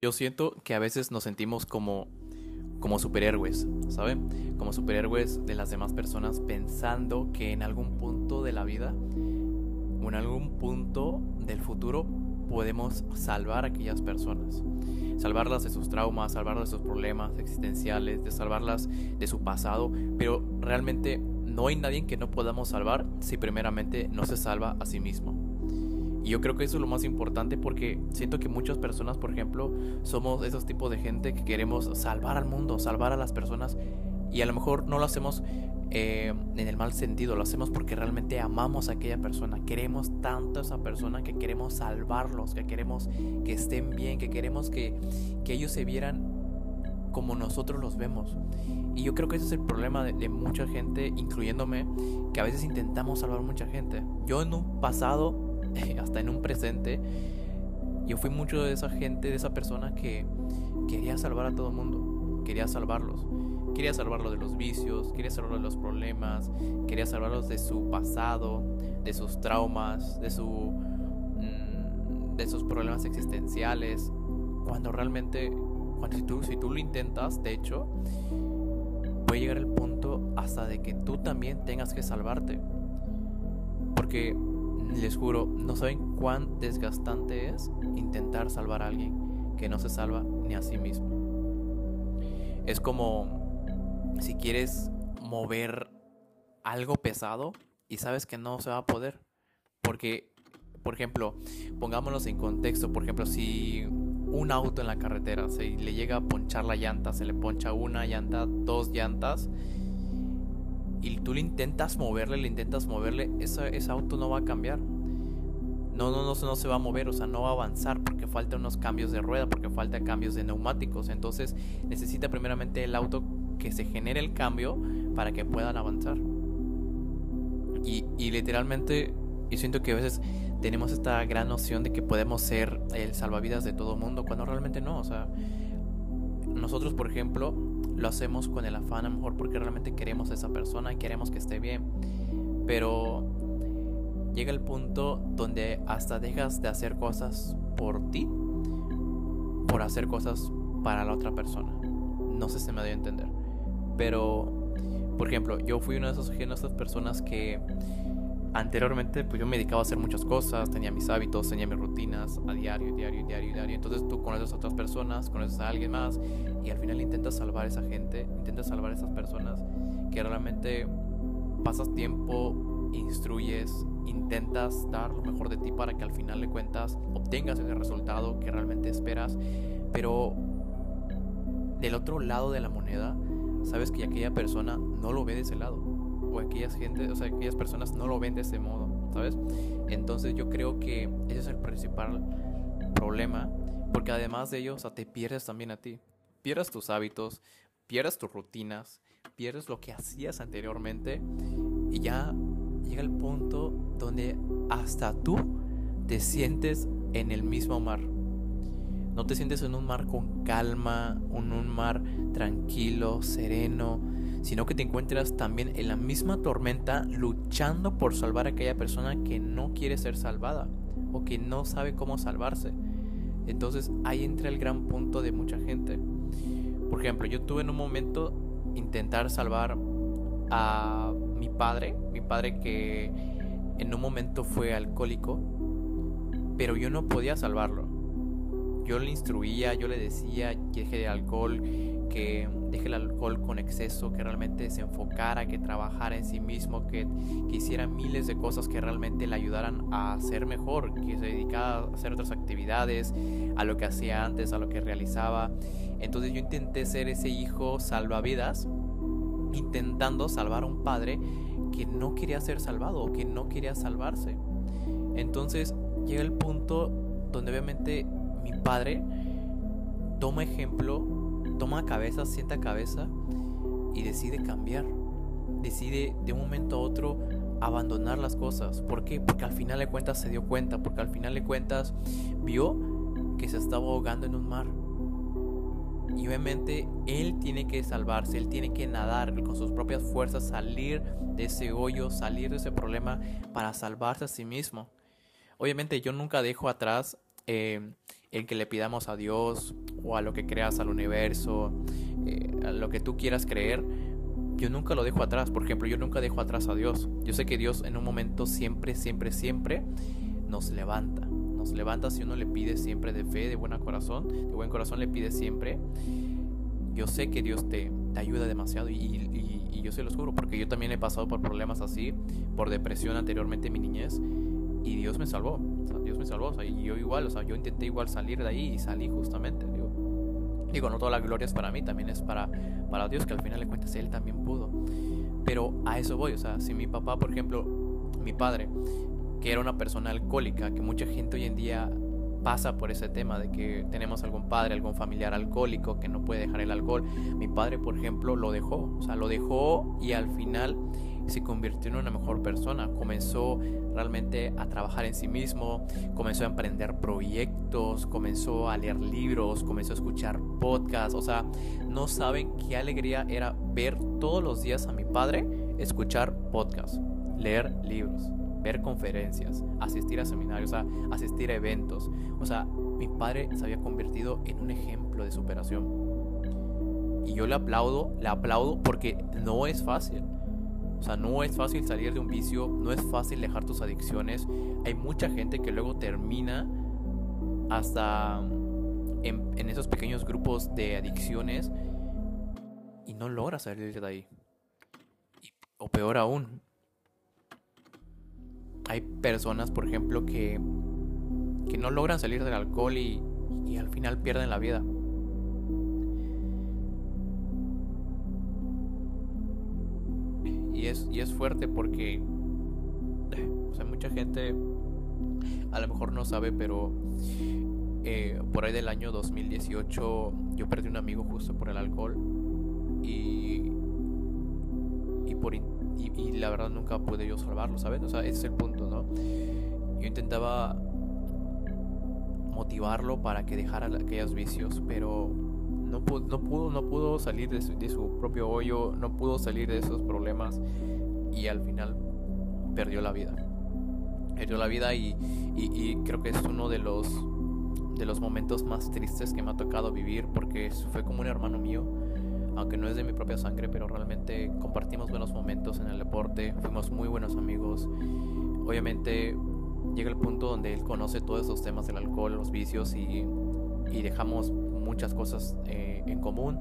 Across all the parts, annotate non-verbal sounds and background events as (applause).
Yo siento que a veces nos sentimos como, como superhéroes, ¿saben? Como superhéroes de las demás personas pensando que en algún punto de la vida o en algún punto del futuro podemos salvar a aquellas personas. Salvarlas de sus traumas, salvarlas de sus problemas existenciales, de salvarlas de su pasado, pero realmente no hay nadie que no podamos salvar si primeramente no se salva a sí mismo. Y yo creo que eso es lo más importante porque siento que muchas personas, por ejemplo, somos esos tipos de gente que queremos salvar al mundo, salvar a las personas y a lo mejor no lo hacemos eh, en el mal sentido, lo hacemos porque realmente amamos a aquella persona, queremos tanto a esa persona que queremos salvarlos, que queremos que estén bien, que queremos que, que ellos se vieran como nosotros los vemos. Y yo creo que ese es el problema de, de, mucha gente, incluyéndome, que a veces intentamos salvar a mucha gente. Yo en un pasado (laughs) hasta en un presente, yo fui mucho de esa gente, de esa persona que quería salvar a todo el mundo, quería salvarlos. Quería salvarlos de los vicios, quería salvarlos de los problemas, quería salvarlos de su pasado, de sus traumas, de, su, mm, de sus problemas existenciales. Cuando realmente, cuando si tú, si tú lo intentas, de hecho, puede llegar el punto hasta de que tú también tengas que salvarte. Porque les juro, no saben cuán desgastante es intentar salvar a alguien que no se salva ni a sí mismo. Es como si quieres mover algo pesado y sabes que no se va a poder. Porque, por ejemplo, pongámonos en contexto, por ejemplo, si un auto en la carretera se le llega a ponchar la llanta, se le poncha una llanta, dos llantas, y tú le intentas moverle, le intentas moverle, ese, ese auto no va a cambiar. No, no, no, no se va a mover, o sea, no va a avanzar porque falta unos cambios de rueda, porque falta cambios de neumáticos. Entonces necesita primeramente el auto que se genere el cambio para que puedan avanzar. Y, y literalmente yo siento que a veces tenemos esta gran noción de que podemos ser el salvavidas de todo mundo, cuando realmente no. O sea, nosotros, por ejemplo, lo hacemos con el afán a lo mejor porque realmente queremos a esa persona y queremos que esté bien. Pero llega el punto donde hasta dejas de hacer cosas por ti por hacer cosas para la otra persona. No sé si me dio a entender. Pero, por ejemplo, yo fui una de esas, esas personas que anteriormente pues yo me dedicaba a hacer muchas cosas, tenía mis hábitos, tenía mis rutinas a diario, diario, diario, diario. Entonces tú conoces a otras personas, conoces a alguien más y al final intentas salvar a esa gente, intentas salvar a esas personas que realmente pasas tiempo, instruyes, intentas dar lo mejor de ti para que al final de cuentas obtengas ese resultado que realmente esperas, pero del otro lado de la moneda, sabes que aquella persona no lo ve de ese lado o aquellas gente, o sea, aquellas personas no lo ven de ese modo, ¿sabes? Entonces yo creo que ese es el principal problema, porque además de ello, o sea, te pierdes también a ti. Pierdes tus hábitos, pierdes tus rutinas, pierdes lo que hacías anteriormente y ya llega el punto donde hasta tú te sientes en el mismo mar. No te sientes en un mar con calma, en un mar tranquilo, sereno, sino que te encuentras también en la misma tormenta luchando por salvar a aquella persona que no quiere ser salvada o que no sabe cómo salvarse. Entonces ahí entra el gran punto de mucha gente. Por ejemplo, yo tuve en un momento intentar salvar a mi padre, mi padre que en un momento fue alcohólico, pero yo no podía salvarlo. Yo le instruía, yo le decía que deje de alcohol, que deje el alcohol con exceso, que realmente se enfocara, que trabajara en sí mismo, que, que hiciera miles de cosas que realmente le ayudaran a ser mejor, que se dedicara a hacer otras actividades, a lo que hacía antes, a lo que realizaba. Entonces yo intenté ser ese hijo salvavidas intentando salvar a un padre que no quería ser salvado o que no quería salvarse. Entonces llega el punto donde obviamente mi padre toma ejemplo, toma cabeza, sienta cabeza y decide cambiar. Decide de un momento a otro abandonar las cosas. ¿Por qué? Porque al final de cuentas se dio cuenta, porque al final de cuentas vio que se estaba ahogando en un mar y obviamente él tiene que salvarse, él tiene que nadar con sus propias fuerzas, salir de ese hoyo, salir de ese problema para salvarse a sí mismo. Obviamente yo nunca dejo atrás eh, el que le pidamos a Dios o a lo que creas al universo, eh, a lo que tú quieras creer, yo nunca lo dejo atrás. Por ejemplo, yo nunca dejo atrás a Dios. Yo sé que Dios en un momento siempre, siempre, siempre nos levanta. Nos levanta si uno le pide siempre de fe, de buen corazón, de buen corazón le pide siempre. Yo sé que Dios te, te ayuda demasiado y, y, yo se lo juro porque yo también he pasado por problemas así, por depresión anteriormente en mi niñez y Dios me salvó. Dios me salvó. O sea, y yo igual, o sea, yo intenté igual salir de ahí y salí justamente. Digo, digo no toda la gloria es para mí, también es para, para Dios, que al final de cuentas Él también pudo. Pero a eso voy, o sea, si mi papá, por ejemplo, mi padre, que era una persona alcohólica, que mucha gente hoy en día pasa por ese tema de que tenemos algún padre, algún familiar alcohólico que no puede dejar el alcohol. Mi padre, por ejemplo, lo dejó, o sea, lo dejó y al final se convirtió en una mejor persona. Comenzó realmente a trabajar en sí mismo, comenzó a emprender proyectos, comenzó a leer libros, comenzó a escuchar podcasts. O sea, no saben qué alegría era ver todos los días a mi padre escuchar podcasts, leer libros, ver conferencias, asistir a seminarios, a asistir a eventos. O sea, mi padre se había convertido en un ejemplo de superación. Y yo le aplaudo, le aplaudo porque no es fácil. O sea, no es fácil salir de un vicio, no es fácil dejar tus adicciones. Hay mucha gente que luego termina hasta en, esos pequeños grupos de adicciones y no logra salir de ahí. o peor aún, hay personas, por ejemplo, que, que no logran salir del alcohol y al final pierden la vida. Y es fuerte porque o sea, mucha gente a lo mejor no sabe, pero eh, por ahí del año 2018 yo perdí un amigo justo por el alcohol y, y, por, y, la verdad nunca pude yo salvarlo, ¿sabes? O sea, ese es el punto, ¿no? Yo intentaba motivarlo para que dejara aquellos vicios, pero no pudo, no pudo, no pudo salir de su, propio hoyo, no pudo salir de esos problemas y al final perdió la vida. Perdió la vida y, creo que es uno de los, de los momentos más tristes que me ha tocado vivir porque fue como un hermano mío, aunque no es de mi propia sangre, pero realmente compartimos buenos momentos en el deporte, fuimos muy buenos amigos. Obviamente llega el punto donde él conoce todos esos temas del alcohol, los vicios y, y dejamos muchas cosas eh, en común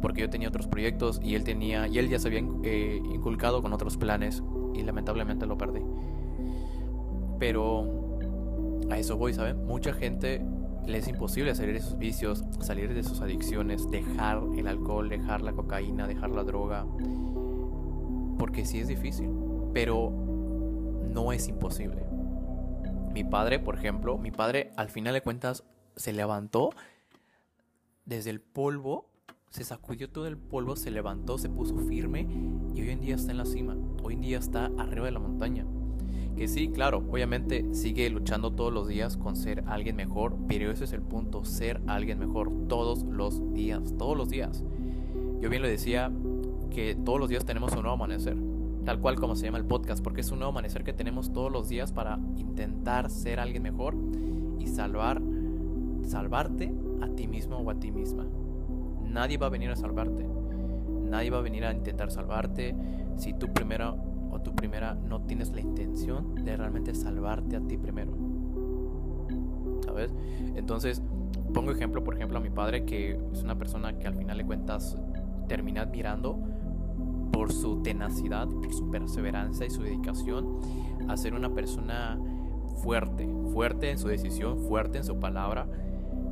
porque yo tenía otros proyectos y él tenía y él ya se había eh, inculcado con otros planes y lamentablemente lo perdí. Pero a eso voy saben mucha gente le es imposible salir de sus vicios salir de sus adicciones dejar el alcohol dejar la cocaína dejar la droga porque sí es difícil pero no es imposible. Mi padre por ejemplo mi padre al final de cuentas se levantó desde el polvo, se sacudió todo el polvo, se levantó, se puso firme y hoy en día está en la cima, hoy en día está arriba de la montaña. Que sí, claro, obviamente sigue luchando todos los días con ser alguien mejor, pero ese es el punto, ser alguien mejor todos los días, todos los días. Yo bien le decía que todos los días tenemos un nuevo amanecer, tal cual como se llama el podcast, porque es un nuevo amanecer que tenemos todos los días para intentar ser alguien mejor y salvar, salvarte a ti mismo o a ti misma. Nadie va a venir a salvarte. Nadie va a venir a intentar salvarte si tú primero o tú primera no tienes la intención de realmente salvarte a ti primero. ¿Sabes? Entonces, pongo ejemplo, por ejemplo, a mi padre, que es una persona que al final de cuentas termina admirando por su tenacidad, su perseverancia y su dedicación a ser una persona fuerte, fuerte en su decisión, fuerte en su palabra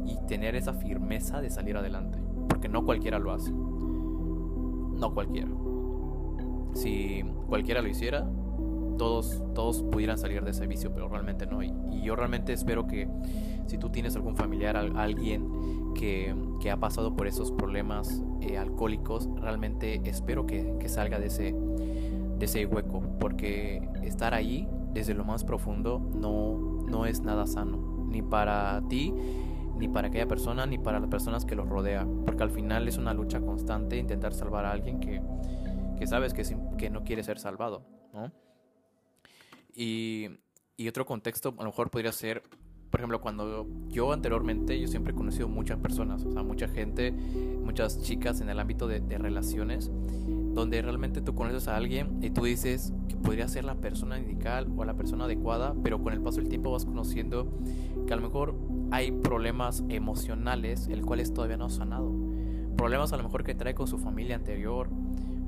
y tener esa firmeza de salir adelante. Porque no cualquiera lo hace. No cualquiera. Si cualquiera lo hiciera, todos, todos pudieran salir de ese vicio, pero realmente no. Y, yo realmente espero que si tú tienes algún familiar, alguien que, que ha pasado por esos problemas eh, alcohólicos, realmente espero que, que, salga de ese, de ese hueco. Porque estar ahí desde lo más profundo no, no es nada sano. Ni para ti, ni para aquella persona ni para las personas que los rodea, porque al final es una lucha constante intentar salvar a alguien que, que sabes que, que no quiere ser salvado, ¿no? Y, y otro contexto a lo mejor podría ser por ejemplo, cuando yo anteriormente, yo siempre he conocido muchas personas, o sea, mucha gente, muchas chicas en el ámbito de, de relaciones, donde realmente tú conoces a alguien y tú dices que podría ser la persona indicada o la persona adecuada, pero con el paso del tiempo vas conociendo que a lo mejor hay problemas emocionales, el cual es todavía no sanado. Problemas a lo mejor que trae con su familia anterior,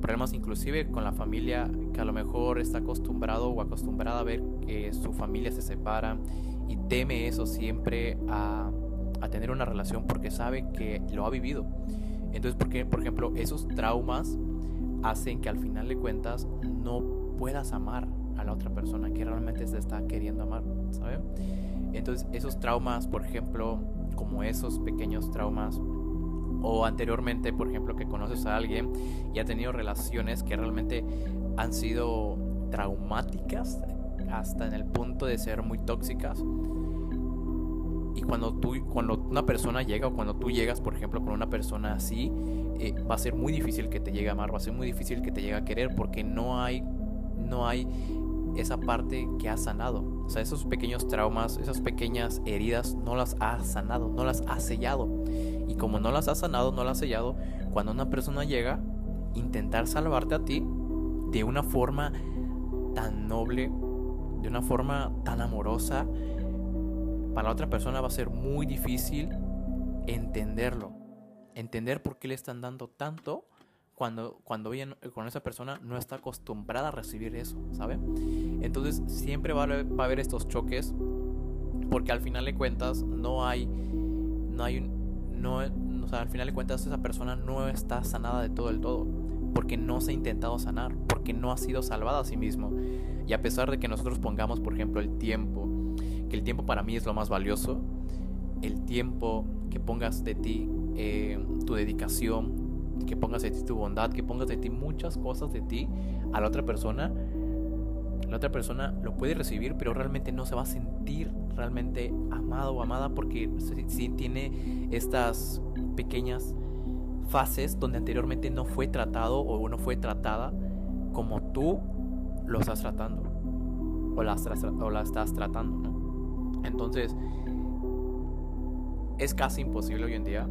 problemas inclusive con la familia que a lo mejor está acostumbrado o acostumbrada a ver que su familia se separa y teme eso siempre a, a tener una relación porque sabe que lo ha vivido. Entonces, porque, por ejemplo, esos traumas hacen que al final de cuentas no puedas amar a la otra persona que realmente se está queriendo amar, ¿sabes? Entonces, esos traumas, por ejemplo, como esos pequeños traumas, o anteriormente, por ejemplo, que conoces a alguien y ha tenido relaciones que realmente han sido traumáticas hasta en el punto de ser muy tóxicas. Y cuando tú, cuando una persona llega o cuando tú llegas, por ejemplo, con una persona así, eh, va a ser muy difícil que te llegue a amar, va a ser muy difícil que te llegue a querer porque no hay, no hay esa parte que ha sanado. O sea, esos pequeños traumas, esas pequeñas heridas, no las ha sanado, no las ha sellado. Y como no las ha sanado, no las ha sellado, cuando una persona llega, intentar salvarte a ti de una forma tan noble, de una forma tan amorosa, para la otra persona va a ser muy difícil entenderlo. Entender por qué le están dando tanto cuando, cuando con esa persona no está acostumbrada a recibir eso, ¿sabe? Entonces siempre va a, va a haber estos choques porque al final de cuentas no hay, no hay, no, o sea, al final de cuentas esa persona no está sanada de todo el todo, porque no se ha intentado sanar, porque no ha sido salvada a sí mismo. Y a pesar de que nosotros pongamos, por ejemplo, el tiempo, que el tiempo para mí es lo más valioso, el tiempo que pongas de ti, eh, tu dedicación, que pongas de ti tu bondad, que pongas de ti muchas cosas de ti a la otra persona, la otra persona lo puede recibir, pero realmente no se va a sentir realmente amado o amada porque sí tiene estas pequeñas fases donde anteriormente no fue tratado o no fue tratada como tú lo estás tratando o la, o la estás tratando. Entonces, es casi imposible hoy en día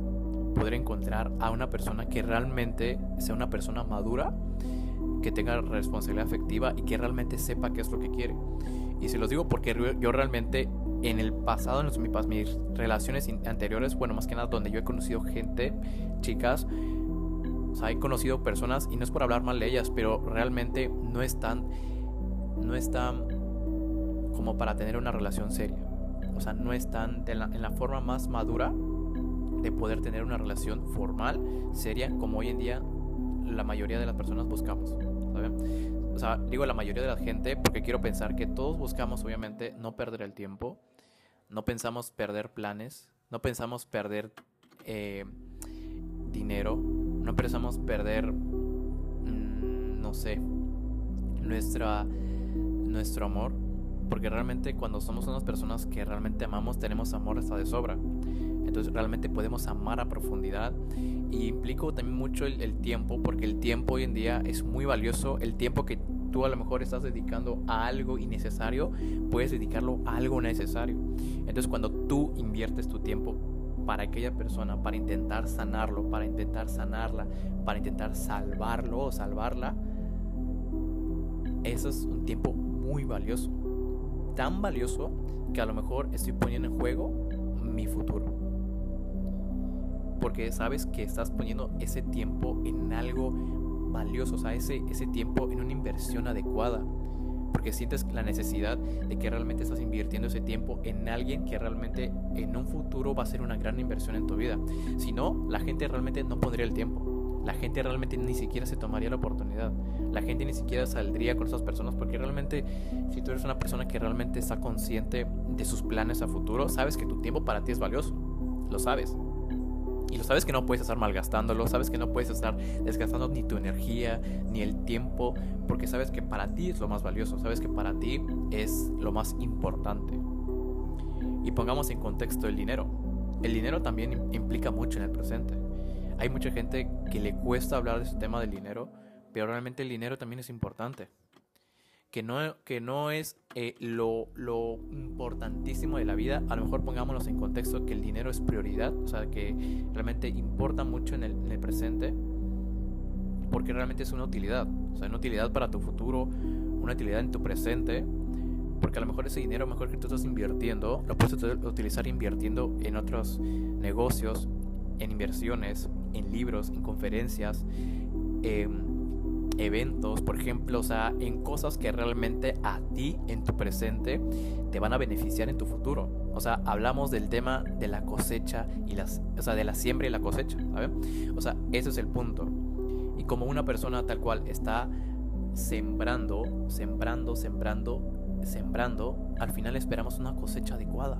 poder encontrar a una persona que realmente sea una persona madura, que tenga responsabilidad afectiva y que realmente sepa qué es lo que quiere. Y se los digo porque yo realmente en el pasado, en mis, mis relaciones anteriores, bueno, más que nada donde yo he conocido gente, chicas, o sea, he conocido personas, y no es por hablar mal de ellas, pero realmente no están, no están como para tener una relación seria. O sea, no están en la forma más madura de poder tener una relación formal, seria, como hoy en día la mayoría de las personas buscamos. O sea, digo la mayoría de la gente porque quiero pensar que todos buscamos obviamente no perder el tiempo, no pensamos perder planes, no pensamos perder eh, dinero, no pensamos perder, mm, no sé, nuestra, nuestro amor, porque realmente cuando somos unas personas que realmente amamos, tenemos amor hasta de sobra. Entonces realmente podemos amar a profundidad. Y implico también mucho el, tiempo, porque el tiempo hoy en día es muy valioso. El tiempo que tú a lo mejor estás dedicando a algo innecesario, puedes dedicarlo a algo necesario. Entonces cuando tú inviertes tu tiempo para aquella persona, para intentar sanarlo, para intentar sanarla, para intentar salvarlo o salvarla, eso es un tiempo muy valioso. Tan valioso que a lo mejor estoy poniendo en juego mi futuro porque sabes que estás poniendo ese tiempo en algo valioso, o sea, ese, ese tiempo en una inversión adecuada, porque sientes la necesidad de que realmente estás invirtiendo ese tiempo en alguien que realmente en un futuro va a ser una gran inversión en tu vida. Si no, la gente realmente no pondría el tiempo. La gente realmente ni siquiera se tomaría la oportunidad. La gente ni siquiera saldría con esas personas porque realmente si tú eres una persona que realmente está consciente de sus planes a futuro, sabes que tu tiempo para ti es valioso. Lo sabes. Y lo sabes que no puedes estar malgastándolo, sabes que no puedes estar desgastando ni tu energía, ni el tiempo, porque sabes que para ti es lo más valioso, sabes que para ti es lo más importante. Y pongamos en contexto el dinero. El dinero también implica mucho en el presente. Hay mucha gente que le cuesta hablar de ese tema del dinero, pero realmente el dinero también es importante. Que no, que no es eh, lo, lo, importantísimo de la vida, a lo mejor pongámonos en contexto que el dinero es prioridad, o sea, que realmente importa mucho en el, en el presente, porque realmente es una utilidad, o sea, una utilidad para tu futuro, una utilidad en tu presente, porque a lo mejor ese dinero mejor que tú estás invirtiendo, lo puedes utilizar invirtiendo en otros negocios, en inversiones, en libros, en conferencias, en eventos, por ejemplo, o sea, en cosas que realmente a ti en tu presente te van a beneficiar en tu futuro. O sea, hablamos del tema de la cosecha y las, o sea, de la siembra y la cosecha, ¿sabes? O sea, ese es el punto. Y como una persona tal cual está sembrando, sembrando, sembrando, sembrando, al final esperamos una cosecha adecuada.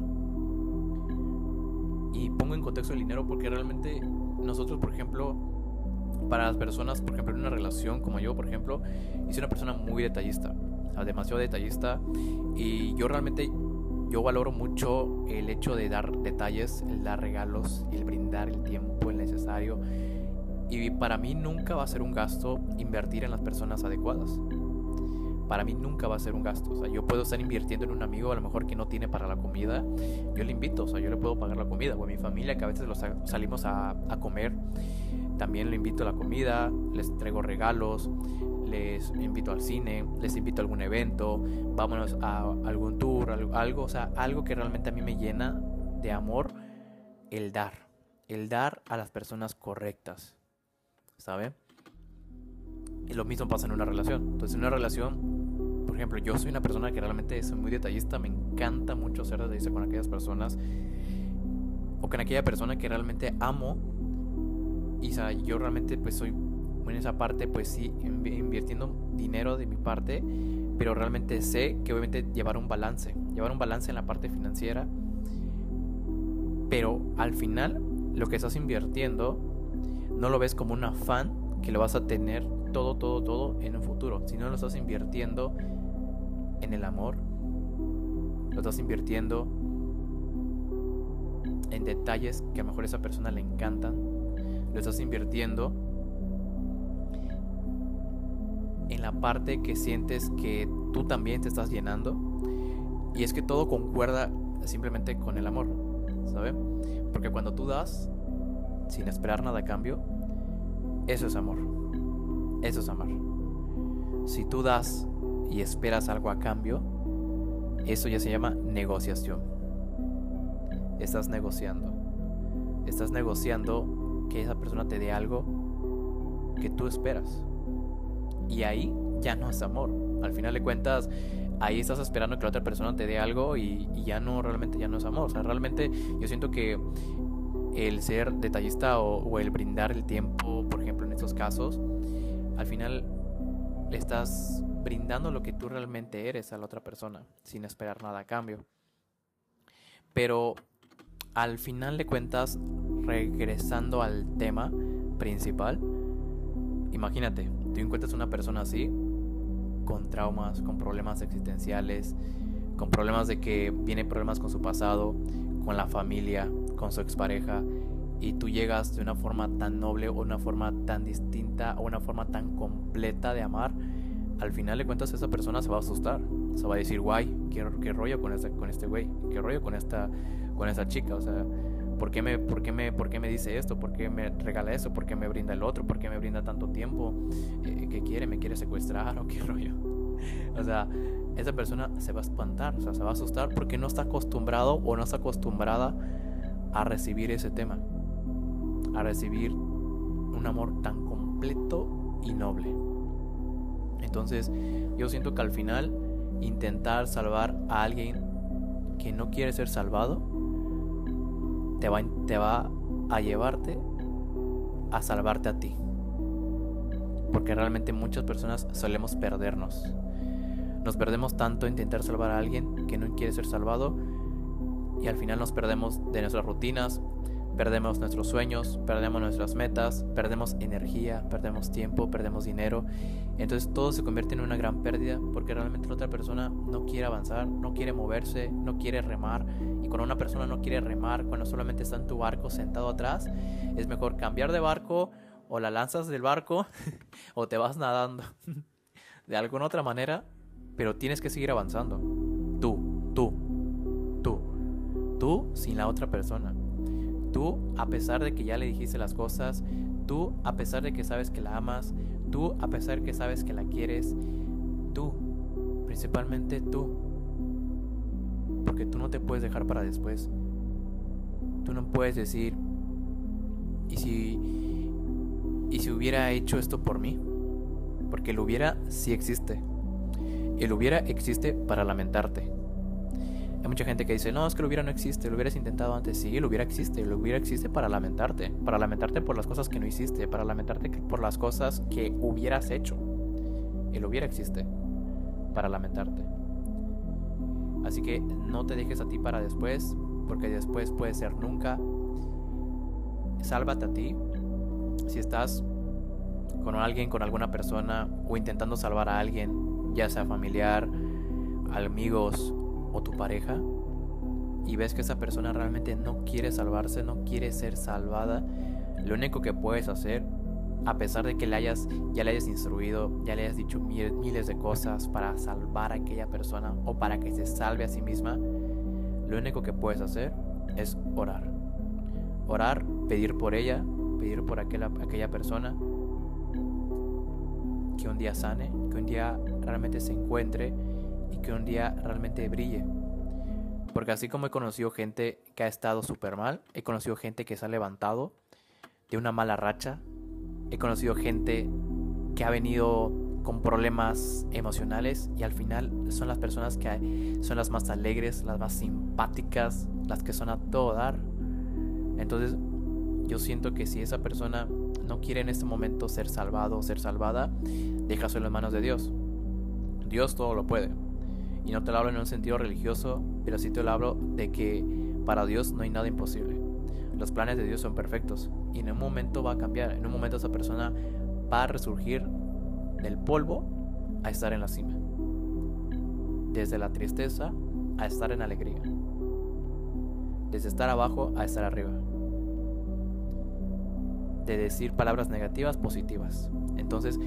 Y pongo en contexto el dinero porque realmente nosotros, por ejemplo, para las personas, por ejemplo, en una relación como yo, por ejemplo, hice una persona muy detallista, demasiado detallista y yo realmente yo valoro mucho el hecho de dar detalles, el dar regalos, el brindar el tiempo el necesario y para mí nunca va a ser un gasto invertir en las personas adecuadas. Para mí nunca va a ser un gasto. O sea, yo puedo estar invirtiendo en un amigo a lo mejor que no tiene para la comida. Yo le invito, o sea, yo le puedo pagar la comida. O a mi familia que a veces los salimos a, a comer también le invito a la comida, les traigo regalos, les invito al cine, les invito a algún evento, vámonos a algún tour, algo, o sea, algo que realmente a mí me llena de amor, el dar, el dar a las personas correctas, ¿sabe? Y lo mismo pasa en una relación. Entonces, en una relación, por ejemplo, yo soy una persona que realmente soy muy detallista, me encanta mucho ser detallista con aquellas personas o con aquella persona que realmente amo y yo realmente pues soy en esa parte pues sí invirtiendo dinero de mi parte, pero realmente sé que obviamente llevar un balance, llevar un balance en la parte financiera, pero al final lo que estás invirtiendo no lo ves como un afán que lo vas a tener todo, todo, todo en un futuro, sino lo estás invirtiendo en el amor, lo estás invirtiendo en detalles que a lo mejor a esa persona le encantan lo estás invirtiendo en la parte que sientes que tú también te estás llenando. Y es que todo concuerda simplemente con el amor, ¿sabes? Porque cuando tú das sin esperar nada a cambio, eso es amor. Eso es amar. Si tú das y esperas algo a cambio, eso ya se llama negociación. Estás negociando. Estás negociando que esa persona te dé algo que tú esperas. Y ahí ya no es amor. Al final de cuentas, ahí estás esperando que la otra persona te dé algo y, ya no, realmente ya no es amor. O sea, realmente yo siento que el ser detallista o, el brindar el tiempo, por ejemplo, en estos casos, al final le estás brindando lo que tú realmente eres a la otra persona, sin esperar nada a cambio. Pero al final de cuentas, regresando al tema principal, imagínate, tú encuentras una persona así, con traumas, con problemas existenciales, con problemas de que viene problemas con su pasado, con la familia, con su expareja, y tú llegas de una forma tan noble o una forma tan distinta o una forma tan completa de amar, al final de cuentas esa persona se va a asustar, se va a decir, guay, ¿qué, qué rollo con este, con este güey? ¿Qué rollo con esta, con esta chica? O sea, ¿Por qué, me, por, qué me, ¿Por qué me dice esto? ¿Por qué me regala eso? ¿Por qué me brinda el otro? ¿Por qué me brinda tanto tiempo? Eh, ¿Qué quiere? ¿Me quiere secuestrar o qué (laughs) rollo? o sea, esa persona se va a espantar, o sea, se va a asustar porque no está acostumbrado o no está acostumbrada a recibir ese tema, a recibir un amor tan completo y noble. Entonces, yo siento que al final intentar salvar a alguien que no quiere ser salvado te va, te va a llevarte a salvarte a ti. Porque realmente muchas personas solemos perdernos. Nos perdemos tanto en intentar salvar a alguien que no quiere ser salvado y al final nos perdemos de nuestras rutinas, Perdemos nuestros sueños, perdemos nuestras metas, perdemos energía, perdemos tiempo, perdemos dinero. Entonces todo se convierte en una gran pérdida porque realmente la otra persona no quiere avanzar, no quiere moverse, no quiere remar. Y cuando una persona no quiere remar, cuando solamente está en tu barco sentado atrás, es mejor cambiar de barco o la lanzas del barco (laughs) o te vas nadando (laughs) de alguna otra manera pero tienes que seguir avanzando. Tú, tú, tú, tú sin la otra persona. Tú, a pesar de que ya le dijiste las cosas, tú, a pesar de que sabes que la amas, tú, a pesar de que sabes que la quieres, tú, principalmente tú. Porque tú no te puedes dejar para después. Tú no puedes decir, ¿y si, y si hubiera hecho esto por mí? Porque el hubiera sí existe. El hubiera existe para lamentarte. Hay mucha gente que dice, no, es que el hubiera no existe, lo hubieras intentado antes. Sí, el hubiera existe, el hubiera existe para lamentarte, para lamentarte por las cosas que no hiciste, para lamentarte por las cosas que hubieras hecho. El hubiera existe para lamentarte. Así que no te dejes a ti para después, porque después puede ser nunca. Sálvate a ti. Si estás con alguien, con alguna persona, o intentando salvar a alguien, ya sea familiar, amigos o tu pareja, y ves que esa persona realmente no quiere salvarse, no quiere ser salvada, lo único que puedes hacer, a pesar de que le hayas, ya le hayas instruido, ya le hayas dicho miles de cosas para salvar a aquella persona o para que se salve a sí misma, lo único que puedes hacer es orar. Orar, pedir por ella, pedir por aquella, aquella persona que un día sane, que un día realmente se encuentre y que un día realmente brille. Porque así como he conocido gente que ha estado súper mal, he conocido gente que se ha levantado de una mala racha, he conocido gente que ha venido con problemas emocionales y al final son las personas que son las más alegres, las más simpáticas, las que son a todo dar. Entonces yo siento que si esa persona no quiere en este momento ser salvado o ser salvada, déjaselo en manos de Dios. Dios todo lo puede. Y no te lo hablo en un sentido religioso, pero sí te lo hablo de que para Dios no hay nada imposible. Los planes de Dios son perfectos y en un momento va a cambiar. En un momento esa persona va a resurgir del polvo a estar en la cima. Desde la tristeza a estar en alegría. Desde estar abajo a estar arriba. De decir palabras negativas positivas. Entonces,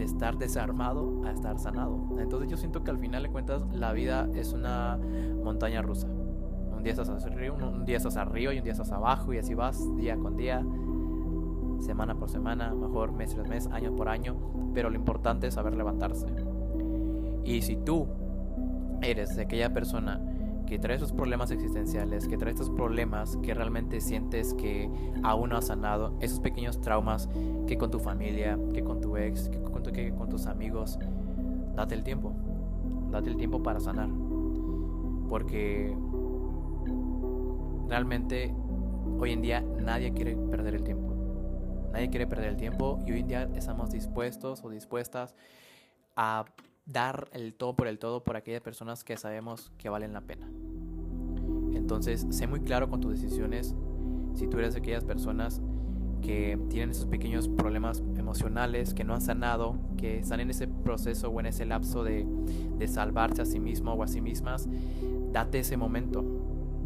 de estar desarmado a estar sanado. Entonces yo siento que al final de cuentas la vida es una montaña rusa. Un día estás arriba, un día estás arriba y un día estás abajo y así vas día con día, semana por semana, mejor mes tras mes, año por año, pero lo importante es saber levantarse. Y si tú eres de aquella persona que trae esos problemas existenciales, que trae estos problemas que realmente sientes que aún no has sanado, esos pequeños traumas que con tu familia, que con tu ex, que con, que con tus amigos, date el tiempo, date el tiempo para sanar. Porque realmente hoy en día nadie quiere perder el tiempo. Nadie quiere perder el tiempo y hoy en día estamos dispuestos o dispuestas a dar el todo por el todo por aquellas personas que sabemos que valen la pena. Entonces, sé muy claro con tus decisiones. Si tú eres de aquellas personas que tienen esos pequeños problemas emocionales, que no han sanado, que están en ese proceso o en ese lapso de, de salvarse a sí mismo o a sí mismas, date ese momento.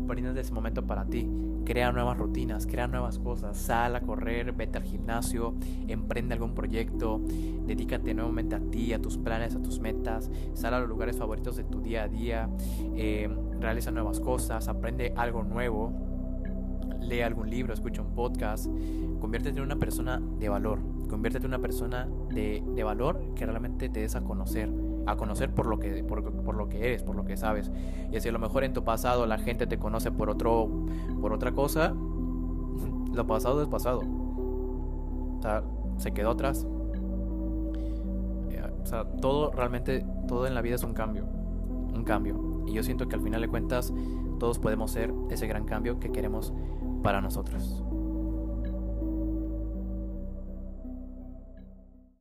Bríndate ese momento para ti. Crea nuevas rutinas, crea nuevas cosas, sal a correr, vete al gimnasio, emprende algún proyecto, dedícate nuevamente a ti, a tus planes, a tus metas, sal a los lugares favoritos de tu día a día, eh, realiza nuevas cosas, aprende algo nuevo, lee algún libro, escucha un podcast, conviértete en una persona de valor, conviértete en una persona de, de valor que realmente te des a conocer a conocer por lo que por, por, lo que eres, por lo que sabes. Y si a lo mejor en tu pasado la gente te conoce por otro por otra cosa, (laughs) lo pasado es pasado. O sea, se quedó atrás. O sea, todo realmente todo en la vida es un cambio, un cambio. Y yo siento que al final de cuentas todos podemos ser ese gran cambio que queremos para nosotros.